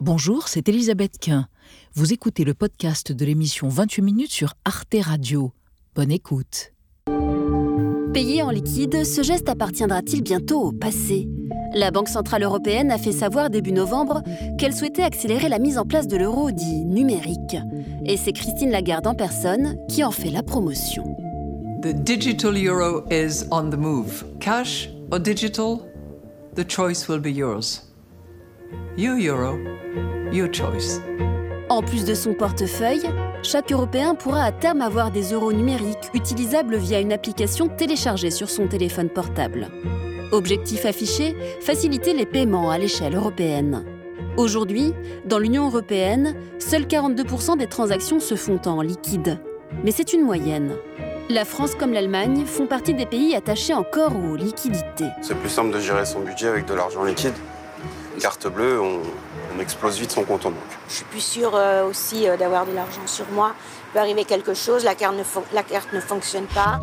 Bonjour, c'est Elisabeth Quint. Vous écoutez le podcast de l'émission 28 minutes sur Arte Radio. Bonne écoute. Payer en liquide, ce geste appartiendra-t-il bientôt au passé? La Banque Centrale Européenne a fait savoir début novembre qu'elle souhaitait accélérer la mise en place de l'euro dit numérique. Et c'est Christine Lagarde en personne qui en fait la promotion. The digital euro is on the move. Cash or digital? The choice will be yours. Your euro, your choice. En plus de son portefeuille, chaque Européen pourra à terme avoir des euros numériques utilisables via une application téléchargée sur son téléphone portable. Objectif affiché, faciliter les paiements à l'échelle européenne. Aujourd'hui, dans l'Union européenne, seuls 42% des transactions se font en liquide. Mais c'est une moyenne. La France comme l'Allemagne font partie des pays attachés encore aux liquidités. C'est plus simple de gérer son budget avec de l'argent liquide. Carte bleue, on, on explose vite son compte en banque. Je suis plus sûre euh, aussi euh, d'avoir de l'argent sur moi. Il peut arriver quelque chose, la carte, ne la carte ne fonctionne pas.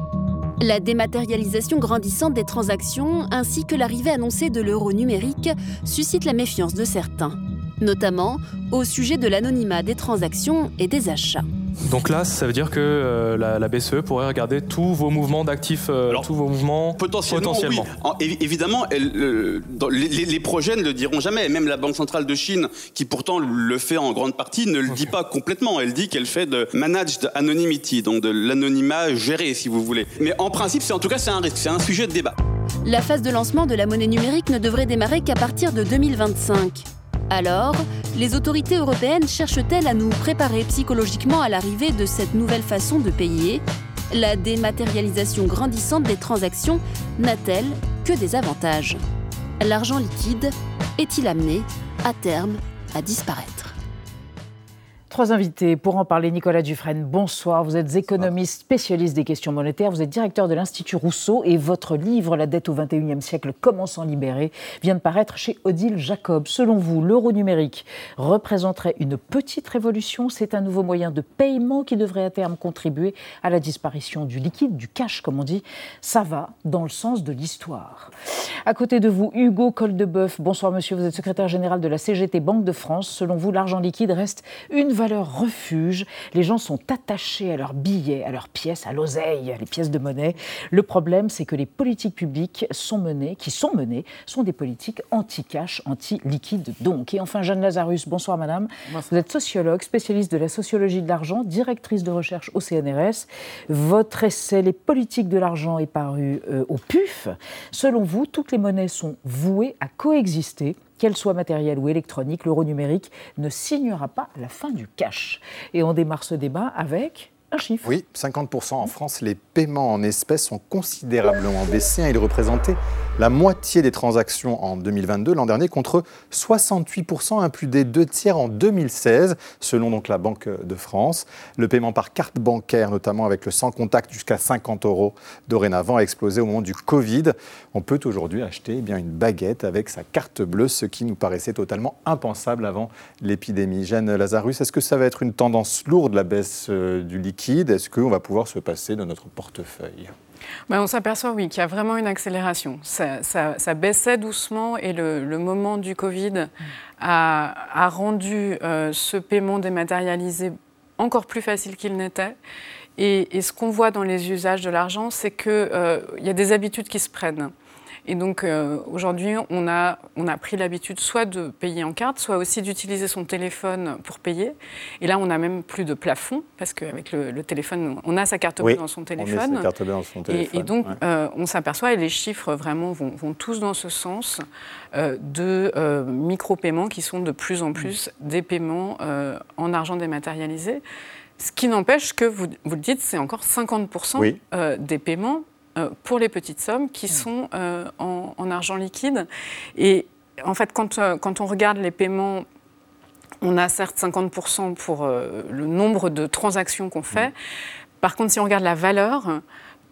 La dématérialisation grandissante des transactions ainsi que l'arrivée annoncée de l'euro numérique suscite la méfiance de certains, notamment au sujet de l'anonymat des transactions et des achats. Donc là, ça veut dire que euh, la, la BCE pourrait regarder tous vos mouvements d'actifs, euh, tous vos mouvements Potentiellement, potentiellement. oui. En- évi- évidemment, elle, euh, dans- les, les- les projets ne le diront jamais. Même la Banque centrale de Chine, qui pourtant le fait en grande partie, ne le dit pas complètement. Elle dit qu'elle fait de managed anonymity, donc de l'anonymat géré, si vous voulez. Mais en principe, c'est en tout cas, c'est un risque, c'est un sujet de débat. La phase de lancement de la monnaie numérique ne devrait démarrer qu'à partir de 2025. Alors, les autorités européennes cherchent-elles à nous préparer psychologiquement à l'arrivée de cette nouvelle façon de payer? La dématérialisation grandissante des transactions n'a-t-elle que des avantages? L'argent liquide est-il amené, à terme, à disparaître? Trois invités pour en parler. Nicolas Dufresne, bonsoir. Vous êtes économiste spécialiste des questions monétaires. Vous êtes directeur de l'Institut Rousseau et votre livre La dette au XXIe siècle, comment s'en libérer, vient de paraître chez Odile Jacob. Selon vous, l'euro numérique représenterait une petite révolution? C'est un nouveau moyen de paiement qui devrait à terme contribuer à la disparition du liquide, du cash, comme on dit. Ça va dans le sens de l'histoire. À côté de vous, Hugo Coldebeuf. Bonsoir, monsieur. Vous êtes secrétaire général de la CGT Banque de France. Selon vous, l'argent liquide reste une valeur refuge. Les gens sont attachés à leurs billets, à leurs pièces, à l'oseille, les pièces de monnaie. Le problème, c'est que les politiques publiques sont menées, qui sont menées, sont des politiques anti-cash, anti-liquide donc. Et enfin, Jeanne Lazarus, bonsoir madame. Vous êtes sociologue, spécialiste de la sociologie de l'argent, directrice de recherche au CNRS. Votre essai Les politiques de l'argent est paru euh, au PUF. Selon vous, toutes les monnaies sont vouées à coexister qu'elle soit matérielle ou électronique, l'euro numérique ne signera pas la fin du cash. Et on démarre ce débat avec un chiffre. Oui, 50% en France, les paiements en espèces ont considérablement baissé. hein. Ils représentaient la moitié des transactions en 2022, l'an dernier, contre 68%, un plus des deux tiers en 2016, selon la Banque de France. Le paiement par carte bancaire, notamment avec le sans contact jusqu'à 50 euros dorénavant, a explosé au moment du Covid. On peut aujourd'hui acheter eh bien, une baguette avec sa carte bleue, ce qui nous paraissait totalement impensable avant l'épidémie. Jeanne Lazarus, est-ce que ça va être une tendance lourde, la baisse euh, du liquide? Est-ce qu'on va pouvoir se passer de notre portefeuille? Ben, on s'aperçoit, oui, qu'il y a vraiment une accélération. Ça, baissait doucement et le, moment du Covid a, rendu euh, ce paiement dématérialisé encore plus facile qu'il n'était. Et, et ce qu'on voit dans les usages de l'argent, c'est qu'il y a des habitudes qui se prennent. Et donc euh, aujourd'hui, on a, on a pris l'habitude soit de payer en carte, soit aussi d'utiliser son téléphone pour payer. Et là, on n'a même plus de plafond, parce qu'avec le, le téléphone, on a sa carte bleue Oui, dans son On téléphone. met sa carte bleue dans son Et, téléphone. et donc, ouais. euh, on s'aperçoit, et les chiffres vraiment vont, vont tous dans ce sens, euh, de micro-paiements qui sont de plus en plus des paiements en argent dématérialisé. Ce qui n'empêche que, vous, vous le dites, c'est encore 50% Oui. euh, des paiements pour les petites sommes qui sont euh, en, en argent liquide. Et en fait, quand, euh, quand on regarde les paiements on a certes 50% pour euh, le nombre de transactions qu'on fait. Par contre, si on regarde la valeur,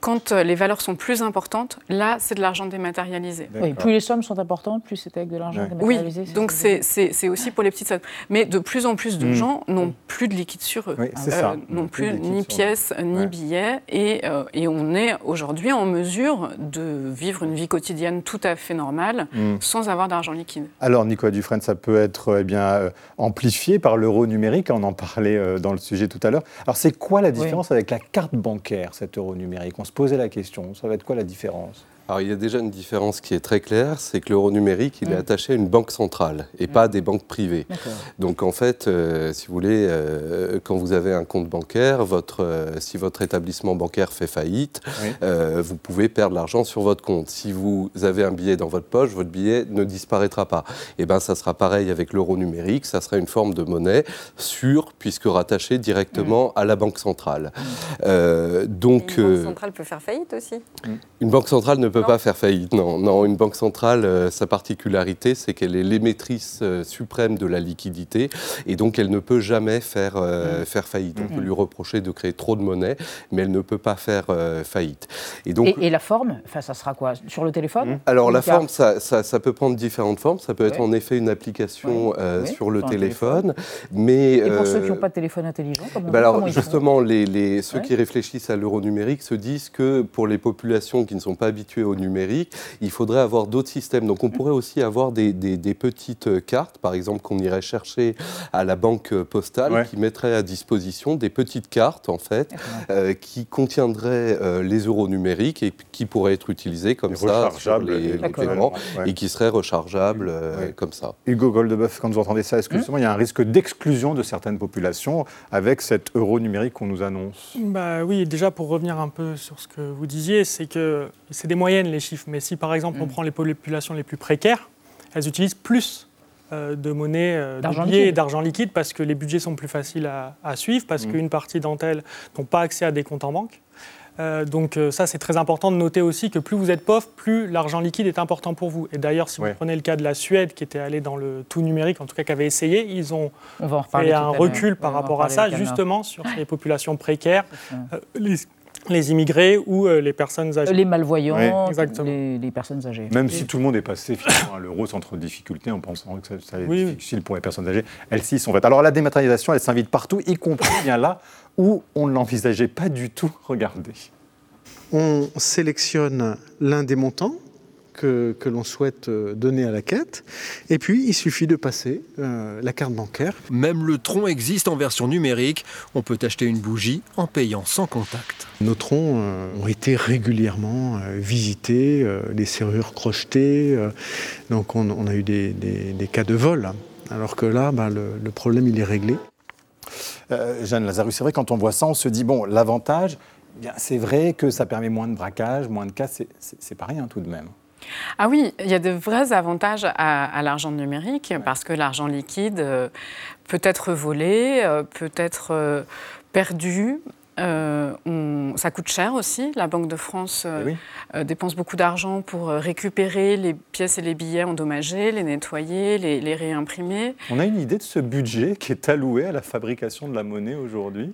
quand les valeurs sont plus importantes, là, c'est de l'argent dématérialisé. Oui, plus les sommes sont importantes, plus c'est avec de l'argent dématérialisé. Oui, donc c'est aussi pour les petites sommes. Mais de plus en plus de mm. gens n'ont plus de liquide sur eux. Oui, c'est ça. n'ont plus, ni pièces, ni billets. Et, et, on est aujourd'hui en mesure de vivre une vie quotidienne tout à fait normale mm. sans avoir d'argent liquide. Alors, Nicolas Dufresne, ça peut être eh bien, amplifié par l'euro numérique. On en parlait dans le sujet tout à l'heure. Alors, c'est quoi la différence avec la carte bancaire, cet euro numérique? On se posait la question, ça va être quoi la différence? Alors il y a déjà une différence qui est très claire, c'est que l'euro numérique, il est mm. attaché à une banque centrale et pas à des banques privées. Donc en fait, euh, si vous voulez, euh, quand vous avez un compte bancaire, votre, euh, si votre établissement bancaire fait faillite, vous pouvez perdre l'argent sur votre compte. Si vous avez un billet dans votre poche, votre billet ne disparaîtra pas. Et eh bien ça sera pareil avec l'euro numérique, ça sera une forme de monnaie sûre puisque rattachée directement mm. à la banque centrale. donc, une banque centrale peut faire faillite aussi Une banque centrale ne peut pas faire faillite, non. Non, une banque centrale, euh, sa particularité, c'est qu'elle est l'émettrice euh, suprême de la liquidité et donc elle ne peut jamais faire, euh, mmh. faire faillite. On peut lui reprocher de créer trop de monnaie, mais elle ne peut pas faire faillite. Et, donc, et, la forme, enfin, ça sera quoi? Sur le téléphone? Mmh. Alors la forme, ça, ça, peut prendre différentes formes. Ça peut être en effet une application sur le téléphone, mais... Et pour ceux qui n'ont pas de téléphone intelligent, bah alors, justement, les, les, ceux qui réfléchissent à l'euro numérique se disent que pour les populations qui ne sont pas habituées au numérique, il faudrait avoir d'autres systèmes. Donc on pourrait aussi avoir des, petites cartes, par exemple, qu'on irait chercher à la banque postale, qui mettrait à disposition des petites cartes, en fait, euh, qui contiendraient euh, les euros numériques et qui pourraient être utilisées comme ça sur les, paiements et qui seraient rechargeables euh, comme ça. Hugo Goldeboeuf, quand vous entendez ça, est-ce que justement il y a un risque d'exclusion de certaines populations avec cet euro numérique qu'on nous annonce? Bah Oui, déjà pour revenir un peu sur ce que vous disiez, c'est que c'est des les chiffres, mais si par exemple on mm. prend les populations les plus précaires, elles utilisent plus euh, de monnaie, euh, de billets et d'argent liquide parce que les budgets sont plus faciles à, suivre, parce mm. qu'une partie d'entre elles n'ont pas accès à des comptes en banque. Euh, donc ça, c'est très important de noter aussi que plus vous êtes pauvre, plus l'argent liquide est important pour vous. Et d'ailleurs, si vous prenez le cas de la Suède, qui était allée dans le tout numérique, en tout cas qui avait essayé, ils ont fait un recul par rapport à ça, justement sur les populations précaires, les immigrés ou euh, les personnes âgées. Les malvoyants, les, personnes âgées. Même si tout le monde est passé finalement à l'euro sans trop de difficultés en pensant que ça, ça allait être difficile pour les personnes âgées, elles-ci sont faites. Alors la dématérialisation, elle s'invite partout, y compris bien là où on ne l'envisageait pas du tout. Regardez. On sélectionne l'un des montants que, l'on souhaite euh, donner à la quête. Et puis, il suffit de passer euh, la carte bancaire. Même le tronc existe en version numérique. On peut acheter une bougie en payant sans contact. Nos troncs euh, ont été régulièrement visités, les serrures crochetées. donc, on, a eu des, cas de vol. Alors que là, bah, le, problème, il est réglé. Jeanne Lazarus, c'est vrai, quand on voit ça, on se dit, bon, l'avantage, c'est vrai que ça permet moins de braquage, moins de casse, c'est pas rien tout de même. Ah oui, il y a de vrais avantages à, l'argent numérique parce que l'argent liquide euh, peut être volé, euh, peut être euh, perdu. ça coûte cher aussi. La Banque de France eh dépense beaucoup d'argent pour récupérer les pièces et les billets endommagés, les nettoyer, les, les réimprimer. On a une idée de ce budget qui est alloué à la fabrication de la monnaie aujourd'hui?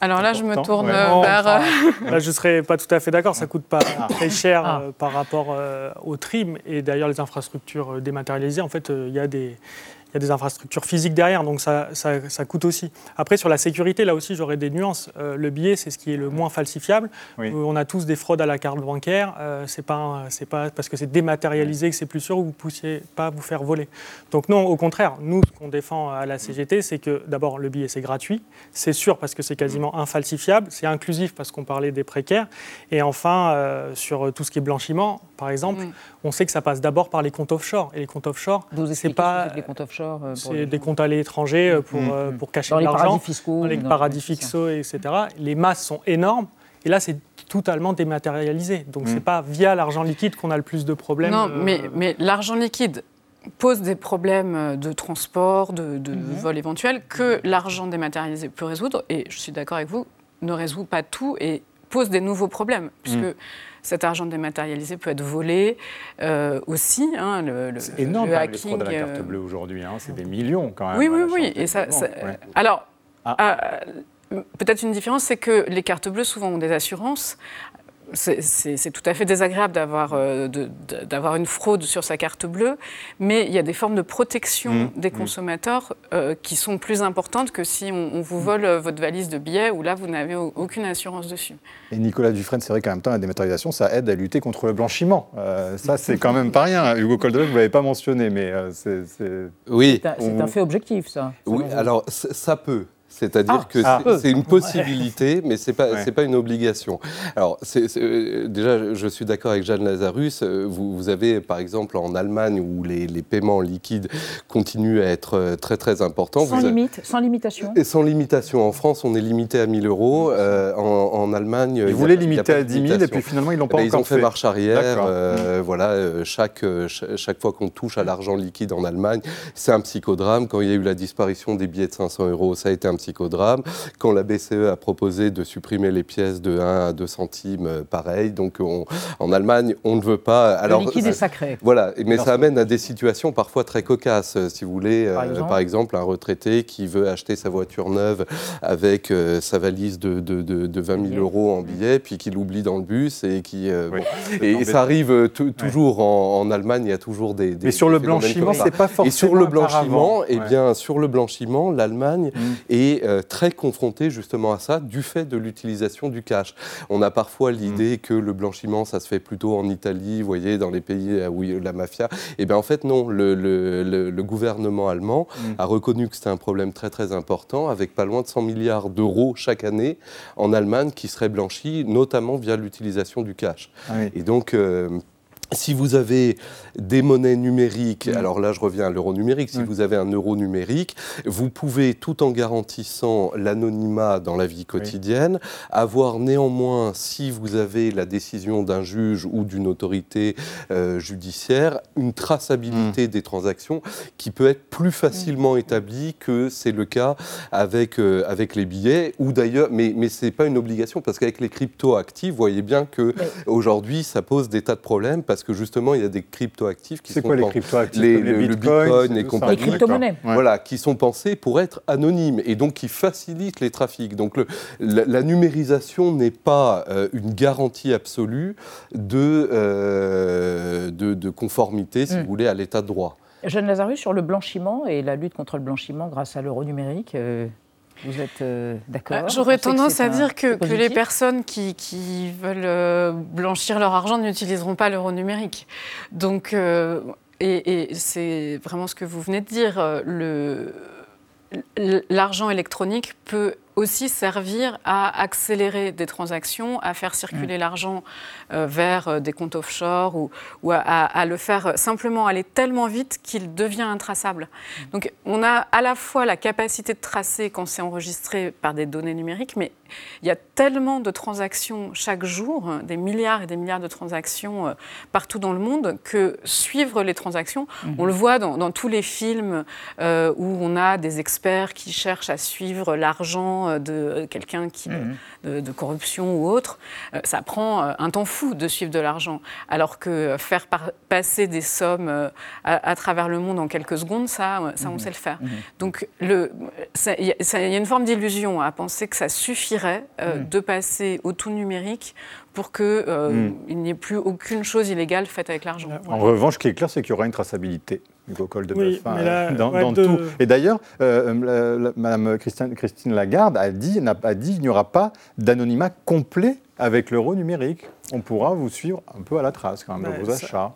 Alors là, je me tourne vers. Là, je ne serais pas tout à fait d'accord. Ça ne coûte pas ah. très cher ah. euh, par rapport euh, au trim. Et d'ailleurs, les infrastructures euh, dématérialisées, en fait, il y a des, il y a des infrastructures physiques derrière, donc ça, ça, coûte aussi. Après, sur la sécurité, là aussi, j'aurais des nuances. Euh, le billet, c'est ce qui est le moins falsifiable. Euh, on a tous des fraudes à la carte bancaire. Euh, c'est pas, c'est pas parce que c'est dématérialisé que c'est plus sûr que vous ne puissiez pas vous faire voler. Donc non, au contraire, nous, ce qu'on défend à la CGT, c'est que d'abord, le billet, c'est gratuit. C'est sûr parce que c'est quasiment infalsifiable. C'est inclusif parce qu'on parlait des précaires. Et enfin, sur tout ce qui est blanchiment, par exemple, on sait que ça passe d'abord par les comptes offshore. Et les comptes offshore, c'est pas... Les comptes offshore euh, c'est des comptes à l'étranger euh, pour, euh, pour cacher l'argent. Dans les paradis fiscaux. Dans les paradis fiscaux, etc. Les masses sont énormes. Et là, c'est totalement dématérialisé. Donc, ce n'est mm. pas via l'argent liquide qu'on a le plus de problèmes. Non, mais, mais l'argent liquide pose des problèmes de transport, de, de mm-hmm. vol éventuel, que l'argent dématérialisé peut résoudre. Et je suis d'accord avec vous, ne résout pas tout et pose des nouveaux problèmes. Puisque mm. Cet argent dématérialisé peut être volé euh, aussi. Hein, le, c'est énorme, le hacking. Les de la carte euh, bleue aujourd'hui, hein, c'est des millions quand même. Oui, oui, oui. Et ça, Alors, ah. Ah, peut-être une différence, c'est que les cartes bleues souvent ont des assurances. C'est tout à fait désagréable d'avoir euh, d'avoir une fraude sur sa carte bleue, mais il y a des formes de protection mmh, des mmh. consommateurs euh, qui sont plus importantes que si on, vous vole euh, votre valise de billets où là, vous n'avez aucune assurance dessus. Et Nicolas Dufresne, c'est vrai qu'en même temps, la dématérialisation, ça aide à lutter contre le blanchiment. ça, c'est quand même pas rien. Hugo Coldebec, vous ne l'avez pas mentionné, mais c'est... Oui. C'est un, fait objectif, ça. Oui, alors ça peut. C'est-à-dire ah, que ah. c'est une possibilité, mais ce n'est pas, pas une obligation. Alors, euh, déjà, je suis d'accord avec Jeanne Lazarus. Euh, vous, vous, avez, par exemple, en Allemagne, où les, les, paiements liquides continuent à être euh, très, très importants. Sans limite, sans limitation Et sans limitation. En France, on est limité à 1000 euros. en, Allemagne... Ils voulaient limiter à 10 000, et puis finalement, ils l'ont pas eh ben, encore fait. Ils ont fait marche arrière. Voilà, chaque, chaque fois qu'on touche à l'argent liquide en Allemagne, c'est un psychodrame. Quand il y a eu la disparition des billets de 500 euros, ça a été un psychodrame. Quand la BCE a proposé de supprimer les pièces de 1 à 2 centimes, euh, pareil. Donc en Allemagne, on ne veut pas. Alors, le liquide est sacré. Voilà, mais ça amène à des situations parfois très cocasses. Euh, si vous voulez, euh, par exemple, un retraité qui veut acheter sa voiture neuve avec sa valise de, de, de, 20 000 euros en billets, puis qu'il oublie dans le bus et qui. Et ça arrive toujours en, Allemagne, il y a toujours des. mais sur le blanchiment, c'est pas forcément. Et sur le blanchiment, eh bien, sur le blanchiment, l'Allemagne mm. est euh, très confronté justement à ça du fait de l'utilisation du cash. On a parfois l'idée mm. que le blanchiment, ça se fait plutôt en Italie, vous voyez, dans les pays où il y a la mafia. Et eh bien en fait, non, le, le, gouvernement allemand mm. a reconnu que c'était un problème très très important, avec pas loin de 100 milliards d'euros chaque année en Allemagne qui seraient blanchis, notamment via l'utilisation du cash. Ah Et donc, euh, si vous avez des monnaies numériques, alors là je reviens à l'euro numérique, si vous avez un euro numérique, vous pouvez, tout en garantissant l'anonymat dans la vie quotidienne, avoir néanmoins, si vous avez la décision d'un juge ou d'une autorité euh, judiciaire, une traçabilité mm. des transactions qui peut être plus facilement établie que c'est le cas avec, euh, avec les billets, ou d'ailleurs, mais, mais ce n'est pas une obligation, parce qu'avec les crypto-actifs, vous voyez bien qu'aujourd'hui ça pose des tas de problèmes, parce que justement, il y a des cryptoactifs qui sont... C'est quoi les cryptoactifs les, le, Bitcoin et compagnie. Les crypto-monnaies. Voilà, qui sont pensés pour être anonymes et donc qui facilitent les trafics. Donc le, la, numérisation n'est pas euh, une garantie absolue de, euh, de, conformité, si mm. vous voulez, à l'état de droit. Jeanne Lazarus, sur le blanchiment et la lutte contre le blanchiment grâce à l'euro numérique, euh, vous êtes euh, d'accord bah, J'aurais tendance à dire que, les personnes qui, veulent euh, blanchir leur argent n'utiliseront pas l'euro numérique. Donc, euh, et, c'est vraiment ce que vous venez de dire. L'argent électronique peut aussi servir à accélérer des transactions, à faire circuler mm. l'argent euh, vers euh, des comptes offshore ou, ou à, le faire simplement aller tellement vite qu'il devient intraçable. Mm. Donc on a à la fois la capacité de tracer quand c'est enregistré par des données numériques, mais il y a tellement de transactions chaque jour, des milliards et des milliards de transactions euh, partout dans le monde, que suivre les transactions, on le voit dans, tous les films où on a des experts qui cherchent à suivre l'argent euh, de quelqu'un qui mhm. de, corruption ou autre, euh, ça prend euh, un temps fou de suivre de l'argent. Alors que faire passer des sommes à, travers le monde en quelques secondes, ça, ça on mhm. sait le faire. Mhm. Donc il y, a une forme d'illusion à penser que ça suffirait de passer au tout numérique pour qu'il n'y ait plus aucune chose illégale faite avec l'argent. En revanche, ce qui est clair, c'est qu'il y aura une traçabilité. Hugo Col de oui, hein, dans, tout. Et d'ailleurs, euh, Madame Christine, Christine, Lagarde a dit, a dit qu'il n'y aura pas d'anonymat complet avec l'euro numérique. On pourra vous suivre un peu à la trace quand même de vos achats. Ça,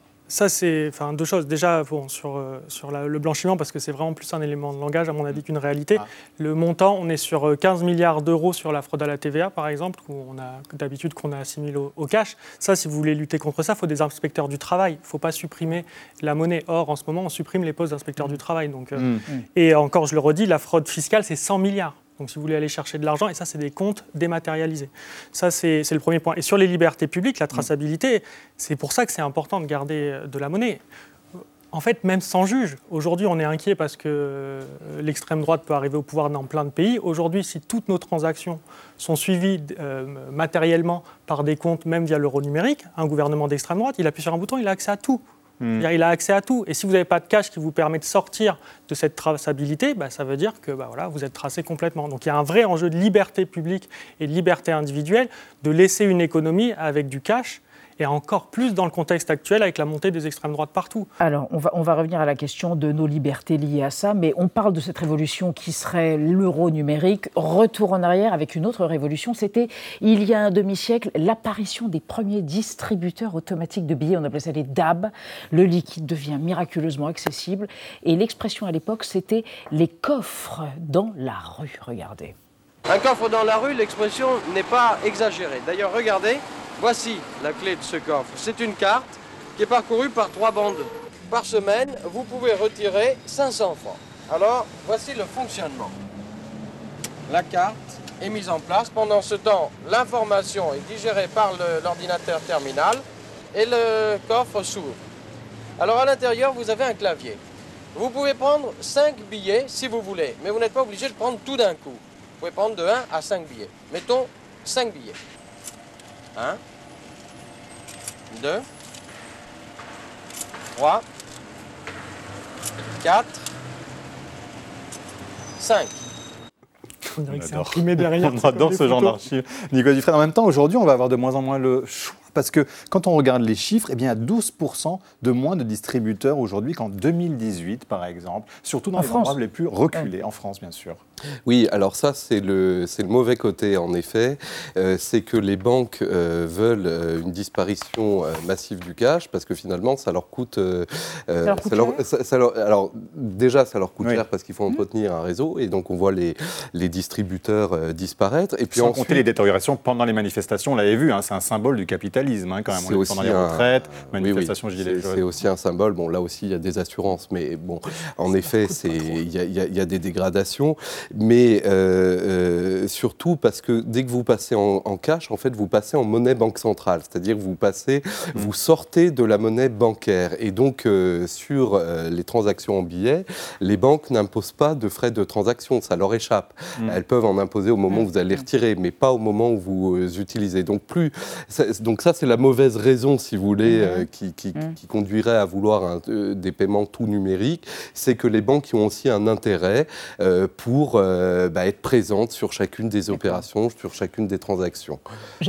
c'est enfin, deux choses. Déjà, bon, sur, euh, sur le blanchiment, parce que c'est vraiment plus un élément de langage, à mon avis, qu'une réalité. Ah. Le montant, on est sur 15 euh, milliards d'euros sur la fraude à la TVA, par exemple, où on a d'habitude qu'on a assimilé au, cash. Ça, si vous voulez lutter contre ça, il faut des inspecteurs du travail. Il ne faut pas supprimer la monnaie. Or, en ce moment, on supprime les postes d'inspecteurs du travail. Donc, euh, mm. Et encore, je le redis, la fraude fiscale, c'est 100 milliards. Donc si vous voulez aller chercher de l'argent, et ça c'est des comptes dématérialisés. Ça c'est le premier point. Et sur les libertés publiques, la traçabilité, c'est pour ça que c'est important de garder euh, de la monnaie. En fait, même sans juge, aujourd'hui on est inquiet parce que euh, l'extrême droite peut arriver au pouvoir dans plein de pays. Aujourd'hui, si toutes nos transactions sont suivies euh, matériellement par des comptes, même via l'euro numérique, un gouvernement d'extrême droite, il appuie sur un bouton, il a accès à tout. Hmm. Il a accès à tout. Et si vous n'avez pas de cash qui vous permet de sortir de cette traçabilité, bah, ça veut dire que bah, voilà, vous êtes tracé complètement. Donc il y a un vrai enjeu de liberté publique et de liberté individuelle de laisser une économie avec du cash et encore plus dans le contexte actuel avec la montée des extrêmes droites partout. Alors, on va, on va revenir à la question de nos libertés liées à ça, mais on parle de cette révolution qui serait l'euro numérique. Retour en arrière avec une autre révolution, c'était il y a un demi-siècle l'apparition des premiers distributeurs automatiques de billets, on appelait ça les DAB. Le liquide devient miraculeusement accessible et l'expression à l'époque, c'était les coffres dans la rue. Regardez. Un coffre dans la rue, l'expression n'est pas exagérée. D'ailleurs, regardez, Voici la clé de ce coffre. C'est une carte qui est parcourue par trois bandes. Par semaine, vous pouvez retirer 500 francs. Alors, voici le fonctionnement. La carte est mise en place. Pendant ce temps, l'information est digérée par l'ordinateur terminal et le coffre s'ouvre. Alors à l'intérieur, vous avez un clavier. Vous pouvez prendre 5 billets si vous voulez, mais vous n'êtes pas obligé de prendre tout d'un coup. Vous pouvez prendre de 1 à 5 billets. Mettons 5 billets. 1, 2, 3, 4, 5. On, derrière, on adore ce genre d'archives. Nicolas Dufresne, en même temps, aujourd'hui, on va avoir de moins en moins le choix parce que quand on regarde les chiffres, eh bien, il y a 12% de moins de distributeurs aujourd'hui qu'en 2018, par exemple, surtout dans les endroits les plus reculés, en France, bien sûr. Oui, alors ça, c'est le, le mauvais côté, en effet. Euh, c'est que les banques euh, veulent euh, une disparition massive du cash parce que finalement, ça leur coûte. ça, leur alors, déjà, ça leur coûte cher parce qu'il faut mmh. entretenir un réseau et donc on voit les, les distributeurs disparaître. Et puis Sans compter les détériorations pendant les manifestations, on l'avait vu, hein, c'est un symbole du capital Hein, quand même. C'est aussi les retraites, manifestations C'est aussi un symbole. Bon, là aussi, il y a des assurances, mais bon, en effet, il y, a des dégradations, mais euh, euh, surtout parce que dès que vous passez en, cash, en fait, vous passez en monnaie banque centrale, c'est-à-dire vous passez, mmh. vous sortez de la monnaie bancaire, et donc euh, sur les transactions en billets, les banques n'imposent pas de frais de transaction, ça leur échappe. Mmh. Elles peuvent en imposer au moment où vous allez les retirer, mais pas au moment où vous utilisez. Donc plus, donc ça c'est la mauvaise raison, si vous voulez, mhm. euh, mhm. qui, conduirait à vouloir des paiements tout numériques. C'est que les banques ont aussi un intérêt euh, pour bah, être présentes sur chacune des opérations, sur chacune des transactions.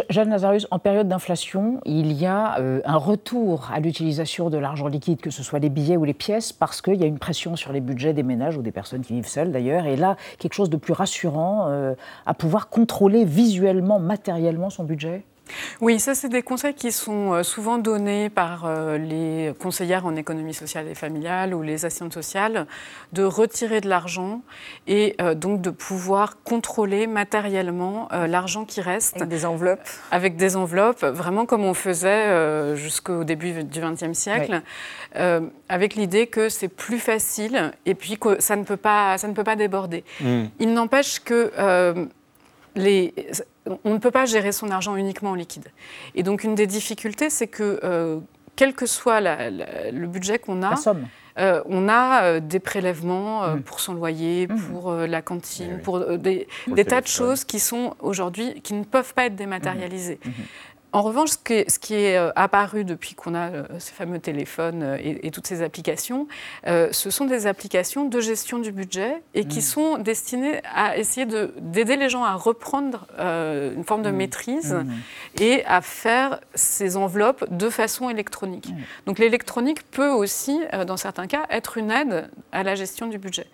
Jeanne Lazarus, en période d'inflation, il y a un retour à l'utilisation de l'argent liquide, que ce soit les billets ou les pièces, parce qu'il y a une pression sur les budgets des ménages ou des personnes qui vivent seules d'ailleurs. Et là, quelque chose de plus rassurant à pouvoir contrôler visuellement, matériellement son budget? Oui, ça, c'est des conseils qui sont euh, souvent donnés par euh, les conseillères en économie sociale et familiale ou les assistantes sociales, de retirer de l'argent et euh, donc de pouvoir contrôler matériellement l'argent qui reste. Avec des enveloppes Avec des enveloppes, vraiment comme on faisait jusqu'au début du XXe siècle, avec l'idée que c'est plus facile et puis que ça ne peut pas, ça ne peut pas déborder. Mmh. Il n'empêche que les, on ne peut pas gérer son argent uniquement en liquide. Et donc une des difficultés, c'est que euh, quel que soit le budget qu'on a, euh, on a euh, des prélèvements mm. pour son loyer, mm. pour la cantine, pour des, tas de choses qui sont aujourd'hui qui ne peuvent pas être dématérialisées. Mm. En revanche, ce qui est, euh, apparu depuis qu'on a euh, ces fameux téléphones euh, et, toutes ces applications, ce sont des applications de gestion du budget et qui mmh. sont destinées à essayer d'aider les gens à reprendre une forme de mmh. maîtrise mmh. et à faire ces enveloppes de façon électronique. Donc l'électronique peut aussi, dans certains cas, être une aide à la gestion du budget.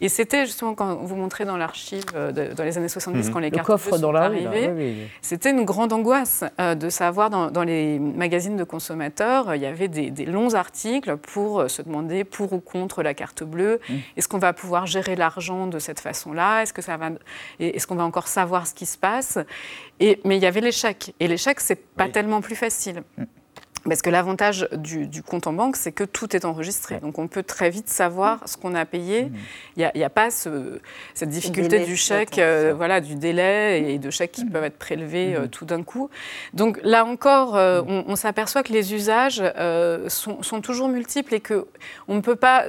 Et c'était justement quand vous montrez dans l'archive dans les années 70, quand les cartes coffre sont arrivées, c'était une grande angoisse de de savoir, dans, les magazines de consommateurs, il y avait des, longs articles pour euh, se demander pour ou contre la carte bleue. Mmh. Est-ce qu'on va pouvoir gérer l'argent de cette façon-là? Est-ce que ça va Est-ce qu'on va encore savoir ce qui se passe? Et, Mais il y avait l'échec. Et l'échec, c'est pas tellement plus facile. Mmh. Parce que l'avantage du, compte en banque, c'est que tout est enregistré. Donc on peut très vite savoir ce qu'on a payé. Mmh. Il n'y a, pas cette difficulté du chèque, euh, voilà, du délai et de chèques qui mmh. peuvent être prélevés euh, mmh. tout d'un coup. Donc là encore, euh, on, s'aperçoit que les usages sont, sont, toujours multiples et qu'on ne peut pas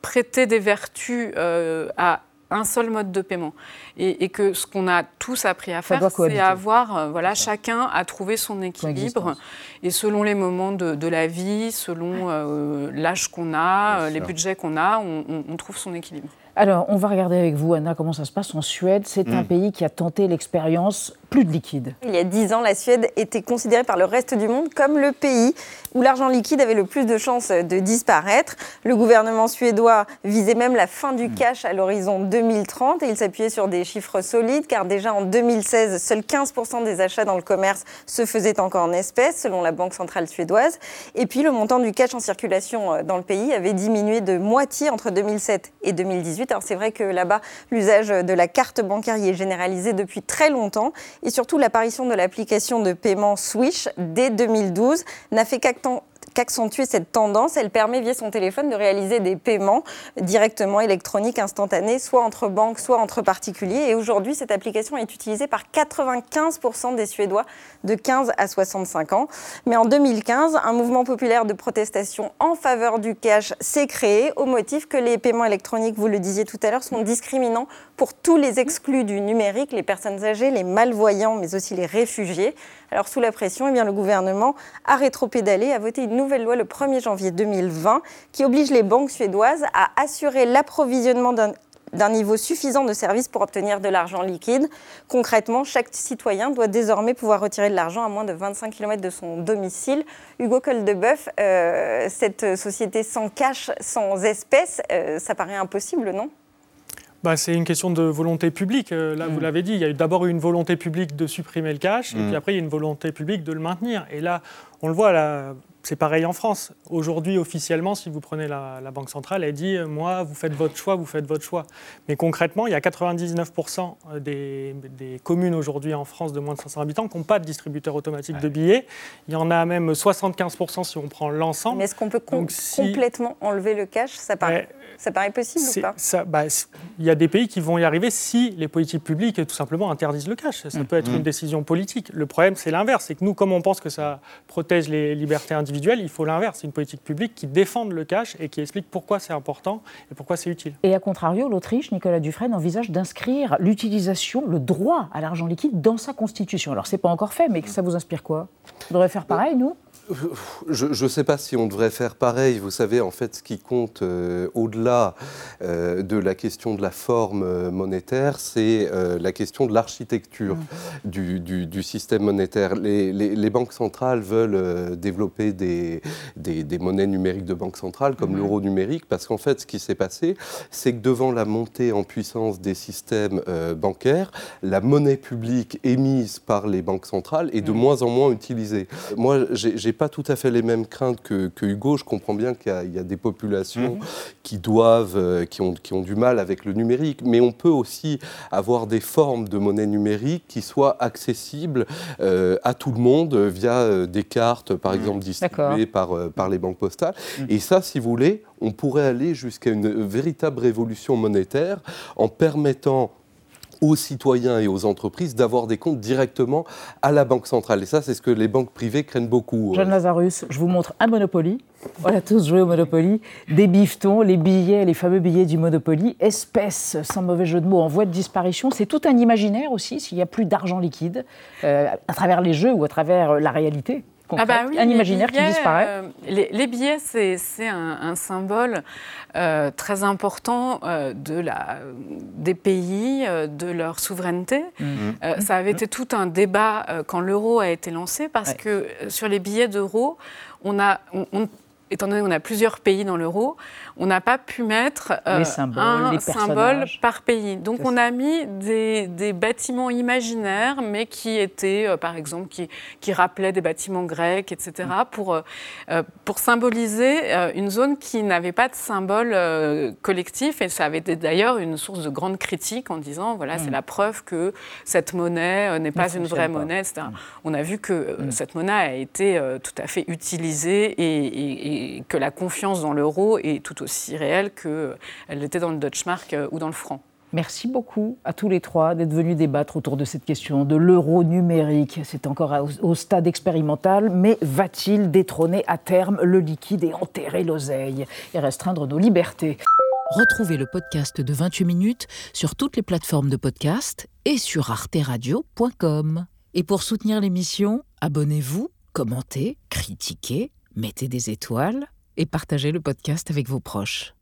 prêter des vertus à un seul mode de paiement. Et, que ce qu'on a tous appris à faire, c'est avoir, euh, voilà, chacun à trouver son équilibre. Et selon les moments de, la vie, selon euh, l'âge qu'on a, les budgets qu'on a, on trouve son équilibre. Alors, on va regarder avec vous, Anna, comment ça se passe en Suède. C'est un hmm. pays qui a tenté l'expérience plus de liquide. Il y a dix ans, la Suède était considérée par le reste du monde comme le pays où l'argent liquide avait le plus de chances de disparaître. Le gouvernement suédois visait même la fin du hmm. cash à l'horizon 2030 et il s'appuyait sur des chiffres solides car déjà en 2016, seuls 15% des achats dans le commerce se faisaient encore en espèces selon la Banque centrale suédoise. Et puis le montant du cash en circulation euh, dans le pays avait diminué de moitié entre 2007 et 2018 c'est vrai que là-bas, l'usage de la carte bancaire y est généralisé depuis très longtemps. Et surtout, l'apparition de l'application de paiement Swish dès 2012 n'a fait qu'accentuer cette tendance. Elle permet via son téléphone de réaliser des paiements directement électroniques instantanés, soit entre banques, soit entre particuliers. Et aujourd'hui, cette application est utilisée par 95% des Suédois de 15 à 65 ans. Mais en 2015, un mouvement populaire de protestation en faveur du cash s'est créé au motif que les paiements électroniques, vous le disiez tout à l'heure, sont discriminants pour tous les exclus du numérique, les personnes âgées, les malvoyants, mais aussi les réfugiés. Alors sous la pression, eh le gouvernement a rétropédalé, a voté une nouvelle loi le 1er janvier 2020 qui oblige les banques suédoises à assurer l'approvisionnement d'un niveau suffisant de services pour obtenir de l'argent liquide. Concrètement, chaque citoyen doit désormais pouvoir retirer de l'argent à moins de 25 km de son domicile. Hugo Coldebeuf, euh, cette société sans cash, sans espèces, euh, ça paraît impossible, non? Bah, c'est une question de volonté publique. Euh, là, vous mm. l'avez dit, il y a eu d'abord une volonté publique de supprimer le cash, et mm. puis après, il y a une volonté publique de le maintenir. Et là, on le voit, là, c'est pareil en France. Aujourd'hui, officiellement, si vous prenez la, Banque centrale, elle dit euh, Moi, vous faites votre choix, vous faites votre choix. Mais concrètement, il y a 99% euh, des, communes aujourd'hui en France de moins de 500 habitants qui n'ont pas de distributeur automatique de billets. Il y en a même 75% si on prend l'ensemble. Mais est-ce qu'on peut complètement enlever le cash? Ça paraît, ça paraît possible ou pas? bah, Il y a des pays qui vont y arriver si les politiques publiques tout simplement interdisent le cash. Ça mm. peut être une mm. décision politique. Le problème, c'est l'inverse. C'est que nous, comme on pense que ça protège les libertés individuelles, il faut l'inverse. C'est une politique publique qui défende le cash et qui explique pourquoi c'est important et pourquoi c'est utile. Et à contrario, l'Autriche, Nicolas Dufresne, envisage d'inscrire l'utilisation, le droit à l'argent liquide dans sa constitution. Alors, c'est pas encore fait, mais ça vous inspire quoi? On devrait faire pareil, nous? Je ne sais pas si on devrait faire pareil. Vous savez, en fait, ce qui compte euh, au-delà euh, de la question de la forme euh, monétaire, c'est la question de l'architecture mmh. du, système monétaire. Les, banques centrales veulent développer des, des, monnaies numériques de banque centrale, comme mmh. l'euro numérique, parce qu'en fait, ce qui s'est passé, c'est que devant la montée en puissance des systèmes bancaires, la monnaie publique émise par les banques centrales est de mmh. moins en moins utilisée. Moi, j'ai pas tout à fait les mêmes craintes que, Hugo. Je comprends bien qu'il y, a des populations mhm. qui doivent, euh, qui, ont, qui ont du mal avec le numérique, mais on peut aussi avoir des formes de monnaie numérique qui soient accessibles euh, à tout le monde via euh, des cartes, par mhm. exemple, distribuées par, par les banques postales. Mhm. Et ça, si vous voulez, on pourrait aller jusqu'à une véritable révolution monétaire en permettant aux citoyens et aux entreprises d'avoir des comptes directement à la Banque centrale. Et ça, c'est ce que les banques privées craignent beaucoup. Jeanne Lazarus, je vous montre un Monopoly. On a tous joué au Monopoly. Des bifetons, les billets, les fameux billets du Monopoly, espèces, sans mauvais jeu de mots, en voie de disparition. C'est tout un imaginaire aussi, s'il n'y a plus d'argent liquide, euh, à travers les jeux ou à travers euh, la réalité. Ah bah un imaginaire qui disparaît. Euh, les, billets, c'est un, symbole euh, très important euh, de la, des pays, de leur souveraineté. Mhm. ça avait été tout un débat quand l'euro a été lancé, parce que sur les billets d'euro, on a, étant donné qu'on a plusieurs pays dans l'euro, on n'a pas pu mettre euh, un symbole par pays. Donc on a mis des, bâtiments imaginaires, mais qui étaient, euh, par exemple, qui, qui, rappelaient des bâtiments grecs, etc., mm. pour, euh, pour symboliser une zone qui n'avait pas de symbole collectif. Et ça avait été d'ailleurs une source de grande critique en disant, voilà, c'est mm. la preuve que cette monnaie n'est pas une vraie monnaie, etc. Mm. On a vu que cette monnaie a été tout à fait utilisée et, et que la confiance dans l'euro est tout aussi réelle qu'elle était dans le Deutschmark euh, ou dans le franc. Merci beaucoup à tous les trois d'être venus débattre autour de cette question de l'euro numérique. C'est encore au stade expérimental, mais va-t-il détrôner à terme le liquide et enterrer l'oseille et restreindre nos libertés? Retrouvez le podcast de 28 minutes sur toutes les plateformes de podcast et sur arteradio.com. Et pour soutenir l'émission, abonnez-vous, commentez, critiquez, mettez des étoiles et partagez le podcast avec vos proches.